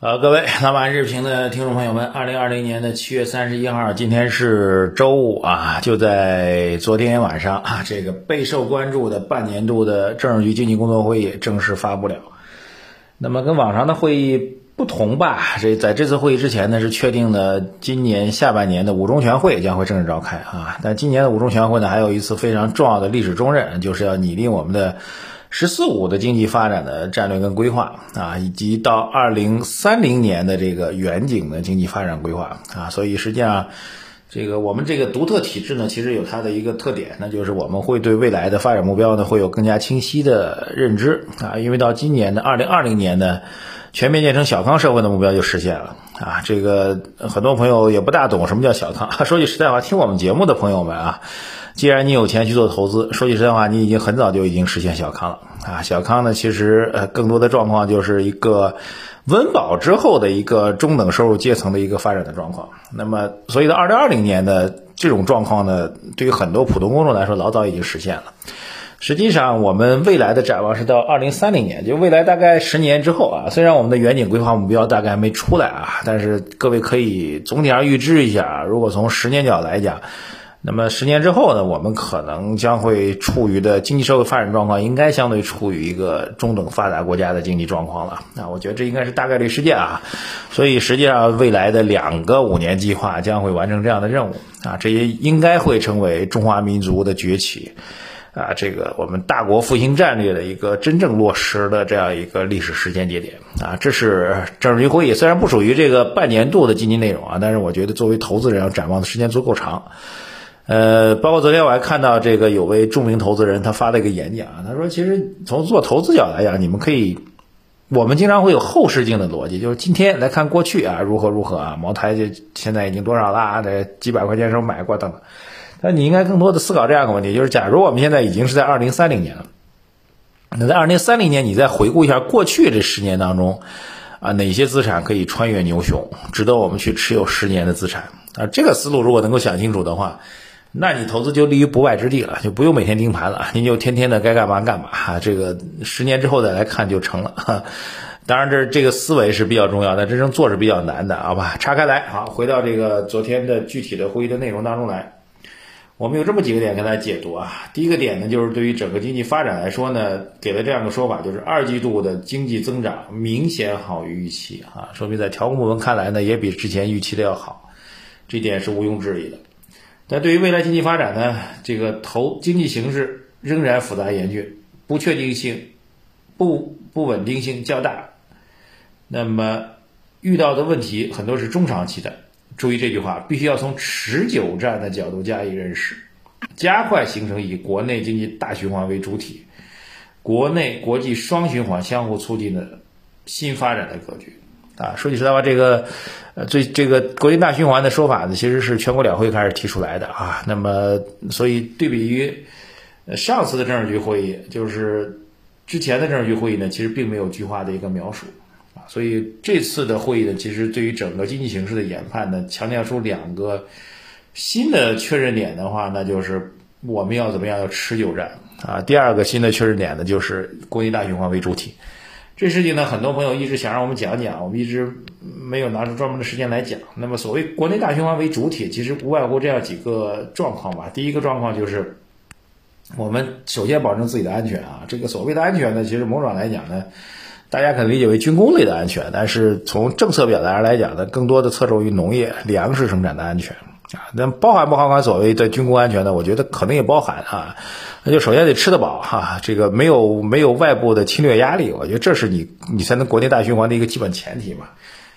呃，各位老马日评的听众朋友们，二零二零年的七月三十一号，今天是周五啊，就在昨天晚上啊，这个备受关注的半年度的政治局经济工作会议正式发布了。那么跟往常的会议不同吧，这在这次会议之前呢，是确定的今年下半年的五中全会将会正式召开啊。但今年的五中全会呢，还有一次非常重要的历史重任，就是要拟定我们的。“十四五”的经济发展的战略跟规划啊，以及到二零三零年的这个远景的经济发展规划啊，所以实际上，这个我们这个独特体制呢，其实有它的一个特点，那就是我们会对未来的发展目标呢，会有更加清晰的认知啊，因为到今年的二零二零年呢，全面建成小康社会的目标就实现了啊，这个很多朋友也不大懂什么叫小康，说句实在话，听我们节目的朋友们啊。既然你有钱去做投资，说句实在话，你已经很早就已经实现小康了啊！小康呢，其实呃，更多的状况就是一个温饱之后的一个中等收入阶层的一个发展的状况。那么，所以到二零二零年的这种状况呢，对于很多普通公众来说，老早已经实现了。实际上，我们未来的展望是到二零三零年，就未来大概十年之后啊。虽然我们的远景规划目标大概还没出来啊，但是各位可以总体上预知一下，如果从十年角来讲。那么十年之后呢，我们可能将会处于的经济社会发展状况，应该相对处于一个中等发达国家的经济状况了。那我觉得这应该是大概率事件啊。所以实际上未来的两个五年计划将会完成这样的任务啊，这也应该会成为中华民族的崛起啊，这个我们大国复兴战略的一个真正落实的这样一个历史时间节点啊。这是政治局会议，虽然不属于这个半年度的经济内容啊，但是我觉得作为投资人要展望的时间足够长。呃，包括昨天我还看到这个有位著名投资人他发了一个演讲啊，他说其实从做投资角来讲，你们可以，我们经常会有后视镜的逻辑，就是今天来看过去啊如何如何啊，茅台就现在已经多少了啊，这几百块钱时候买过等等，但你应该更多的思考这样一个问题，就是假如我们现在已经是在二零三零年了，那在二零三零年你再回顾一下过去这十年当中啊，哪些资产可以穿越牛熊，值得我们去持有十年的资产啊？这个思路如果能够想清楚的话。那你投资就立于不败之地了，就不用每天盯盘了，您就天天的该干嘛干嘛哈。这个十年之后再来看就成了。哈。当然，这这个思维是比较重要，但真正做是比较难的，好吧？岔开来，好，回到这个昨天的具体的会议的内容当中来。我们有这么几个点跟大家解读啊。第一个点呢，就是对于整个经济发展来说呢，给了这样一个说法，就是二季度的经济增长明显好于预期啊，说明在调控部门看来呢，也比之前预期的要好，这点是毋庸置疑的。但对于未来经济发展呢，这个投经济形势仍然复杂严峻，不确定性、不不稳定性较大。那么遇到的问题很多是中长期的。注意这句话，必须要从持久战的角度加以认识，加快形成以国内经济大循环为主体，国内国际双循环相互促进的新发展的格局。啊，说句实在话，这个，呃，最这个国际大循环的说法呢，其实是全国两会开始提出来的啊。那么，所以对比于上次的政治局会议，就是之前的政治局会议呢，其实并没有具化的一个描述啊。所以这次的会议呢，其实对于整个经济形势的研判呢，强调出两个新的确认点的话，那就是我们要怎么样要持久战啊。第二个新的确认点呢，就是国际大循环为主体。这事情呢，很多朋友一直想让我们讲讲，我们一直没有拿出专门的时间来讲。那么，所谓国内大循环为主体，其实无外乎这样几个状况吧。第一个状况就是，我们首先保证自己的安全啊。这个所谓的安全呢，其实某种来讲呢，大家可能理解为军工类的安全，但是从政策表达上来讲呢，更多的侧重于农业、粮食生产的安全那包含不包含所谓的军工安全呢？我觉得可能也包含哈。那就首先得吃得饱哈，这个没有没有外部的侵略压力，我觉得这是你你才能国内大循环的一个基本前提嘛。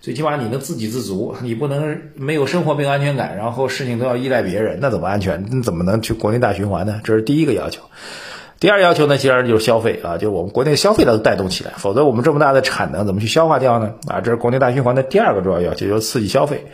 最起码你能自给自足，你不能没有生活没有安全感，然后事情都要依赖别人，那怎么安全？你怎么能去国内大循环呢？这是第一个要求。第二要求呢，其实就是消费啊，就我们国内消费要带动起来，否则我们这么大的产能怎么去消化掉呢？啊，这是国内大循环的第二个重要要求，就是刺激消费。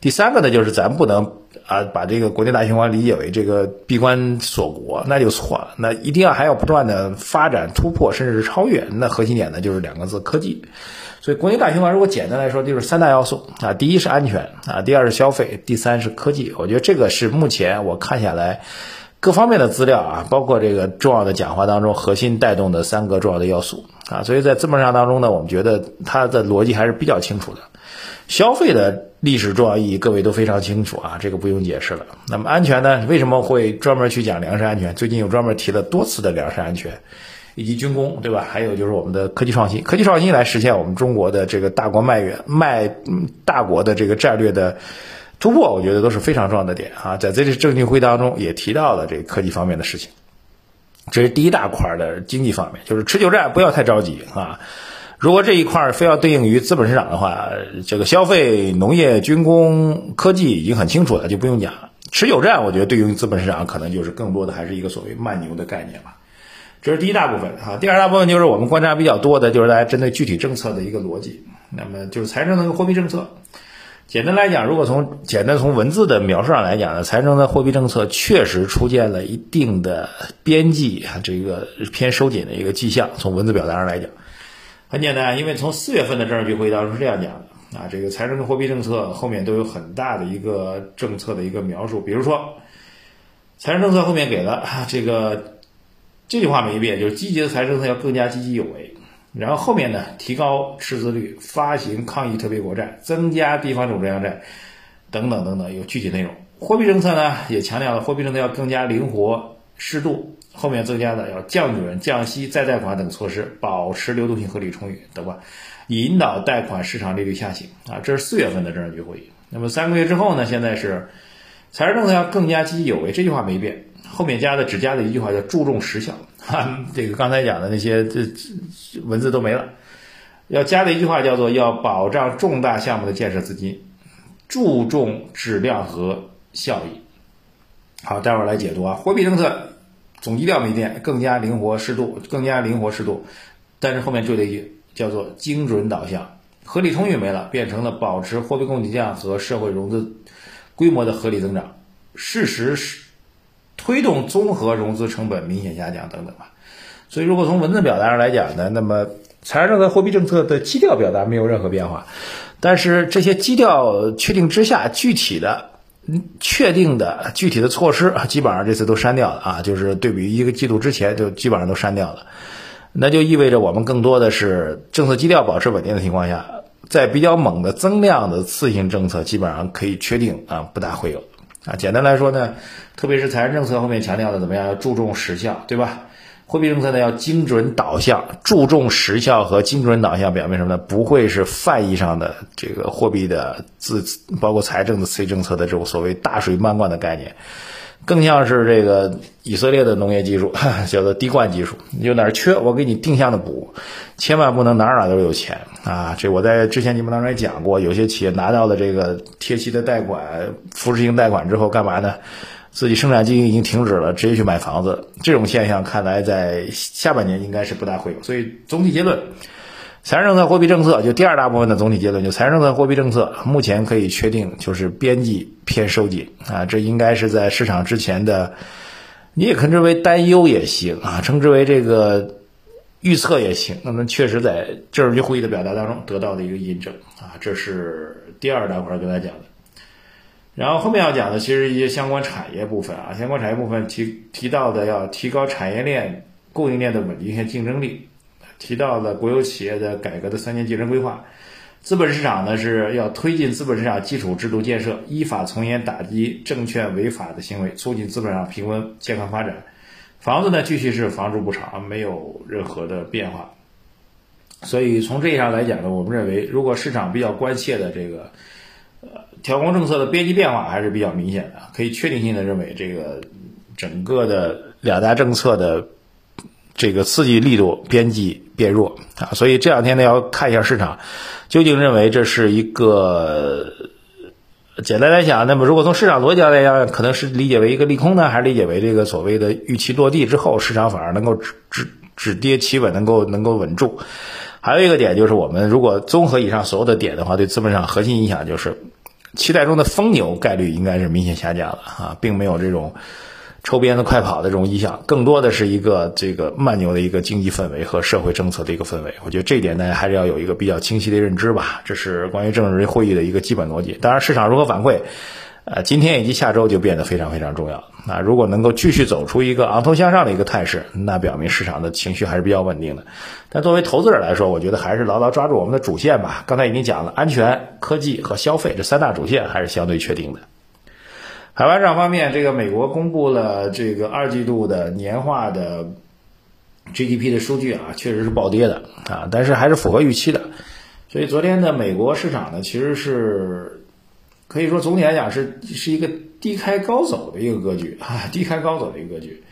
第三个呢，就是咱不能。啊，把这个国内大循环理解为这个闭关锁国，那就错了。那一定要还要不断的发展、突破，甚至是超越。那核心点呢，就是两个字：科技。所以，国内大循环如果简单来说，就是三大要素啊。第一是安全啊，第二是消费，第三是科技。我觉得这个是目前我看下来各方面的资料啊，包括这个重要的讲话当中核心带动的三个重要的要素啊，所以在资本市场当中呢，我们觉得它的逻辑还是比较清楚的。消费的历史重要意义，各位都非常清楚啊，这个不用解释了。那么安全呢？为什么会专门去讲粮食安全？最近有专门提了多次的粮食安全，以及军工，对吧？还有就是我们的科技创新，科技创新来实现我们中国的这个大国迈远迈大国的这个战略的突破，我觉得都是非常重要的点啊。在这次政经会当中也提到了这科技方面的事情，这是第一大块的经济方面，就是持久战不要太着急啊。如果这一块非要对应于资本市场的话，这个消费、农业、军工、科技已经很清楚了，就不用讲了。持久战，我觉得对应资本市场可能就是更多的还是一个所谓慢牛的概念吧。这是第一大部分啊。第二大部分就是我们观察比较多的，就是大家针对具体政策的一个逻辑。那么就是财政和货币政策。简单来讲，如果从简单从文字的描述上来讲呢，财政的货币政策确实出现了一定的边际这个偏收紧的一个迹象。从文字表达上来讲。很简单，因为从四月份的政治局会议当中是这样讲的啊，这个财政的货币政策后面都有很大的一个政策的一个描述，比如说，财政政策后面给了这个这句话没变，就是积极的财政政策要更加积极有为，然后后面呢，提高赤字率，发行抗疫特别国债，增加地方总质量债，等等等等，有具体内容。货币政策呢，也强调了货币政策要更加灵活适度。后面增加的要降准、降息、再贷款等措施，保持流动性合理充裕，对吧？引导贷款市场利率下行啊，这是四月份的政治局会议。那么三个月之后呢？现在是财政政策要更加积极有为，这句话没变，后面加的只加了一句话叫注重实效。哈，这个刚才讲的那些这文字都没了，要加的一句话叫做要保障重大项目的建设资金，注重质量和效益。好，待会儿来解读啊，货币政策。总基调没变，更加灵活适度，更加灵活适度，但是后面追了一句叫做精准导向，合理充裕没了，变成了保持货币供给量和社会融资规模的合理增长，事实是推动综合融资成本明显下降等等吧。所以如果从文字表达上来讲呢，那么财政和货币政策的基调表达没有任何变化，但是这些基调确定之下，具体的。确定的具体的措施，基本上这次都删掉了啊，就是对比一个季度之前就基本上都删掉了，那就意味着我们更多的是政策基调保持稳定的情况下，在比较猛的增量的次性政策基本上可以确定啊，不大会有啊。简单来说呢，特别是财政政策后面强调的怎么样，要注重实效，对吧？货币政策呢要精准导向，注重实效和精准导向，表明什么呢？不会是泛义上的这个货币的自，包括财政的刺激政策的这种所谓大水漫灌的概念，更像是这个以色列的农业技术，叫做滴灌技术。有哪儿缺，我给你定向的补，千万不能哪儿哪儿都有钱啊！这我在之前节目当中也讲过，有些企业拿到了这个贴息的贷款、扶持性贷款之后，干嘛呢？自己生产经营已经停止了，直接去买房子，这种现象看来在下半年应该是不大会有。所以总体结论，财政政策、货币政策就第二大部分的总体结论，就财政政策、货币政策目前可以确定就是边际偏收紧啊，这应该是在市场之前的，你也称之为担忧也行啊，称之为这个预测也行。那么确实在政治局会议的表达当中得到的一个印证啊，这是第二大块儿跟大家讲的。然后后面要讲的其实一些相关产业部分啊，相关产业部分提提到的要提高产业链供应链的稳定性竞争力，提到了国有企业的改革的三年竞争规划，资本市场呢是要推进资本市场基础制度建设，依法从严打击证券违法的行为，促进资本市场平稳健康发展。房子呢继续是房住不炒，没有任何的变化。所以从这一上来讲呢，我们认为如果市场比较关切的这个。呃，调控政策的边际变化还是比较明显的，可以确定性的认为，这个整个的两大政策的这个刺激力度边际变弱啊，所以这两天呢要看一下市场究竟认为这是一个简单来讲，那么如果从市场逻辑来讲，可能是理解为一个利空呢，还是理解为这个所谓的预期落地之后，市场反而能够止止止跌企稳，能够能够稳住。还有一个点就是，我们如果综合以上所有的点的话，对资本市场核心影响就是，期待中的疯牛概率应该是明显下降了啊，并没有这种抽鞭子快跑的这种意向，更多的是一个这个慢牛的一个经济氛围和社会政策的一个氛围。我觉得这一点大家还是要有一个比较清晰的认知吧。这是关于政治会议的一个基本逻辑。当然，市场如何反馈，呃，今天以及下周就变得非常非常重要。那如果能够继续走出一个昂头向上的一个态势，那表明市场的情绪还是比较稳定的。但作为投资者来说，我觉得还是牢牢抓住我们的主线吧。刚才已经讲了，安全、科技和消费这三大主线还是相对确定的。海外市场方面，这个美国公布了这个二季度的年化的 GDP 的数据啊，确实是暴跌的啊，但是还是符合预期的。所以昨天的美国市场呢，其实是可以说总体来讲是是一个低开高走的一个格局啊，低开高走的一个格局。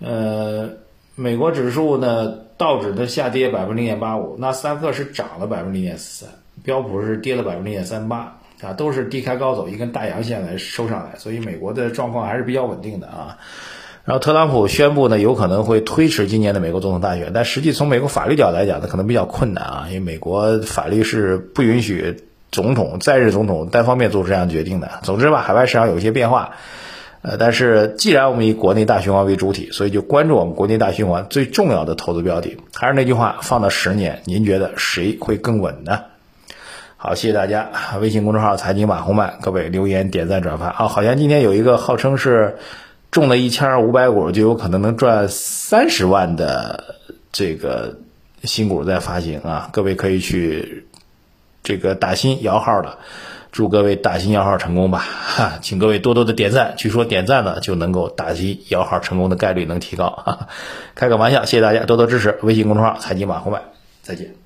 呃，美国指数呢，道指的下跌百分之零点八五，纳斯达克是涨了百分之零点四三，标普是跌了百分之零点三八。啊，都是低开高走，一根大阳线来收上来，所以美国的状况还是比较稳定的啊。然后特朗普宣布呢，有可能会推迟今年的美国总统大选，但实际从美国法律角度来讲呢，可能比较困难啊，因为美国法律是不允许总统在任总统单方面做出这样决定的。总之吧，海外市场有一些变化，呃，但是既然我们以国内大循环为主体，所以就关注我们国内大循环最重要的投资标的。还是那句话，放到十年，您觉得谁会更稳呢？好，谢谢大家。微信公众号财经马红漫，各位留言、点赞、转发啊！好像今天有一个号称是中了一千五百股就有可能能赚三十万的这个新股在发行啊！各位可以去这个打新摇号的，祝各位打新摇号成功吧！哈，请各位多多的点赞，据说点赞呢就能够打新摇号成功的概率能提高。哈，开个玩笑，谢谢大家多多支持微信公众号财经马红漫，再见。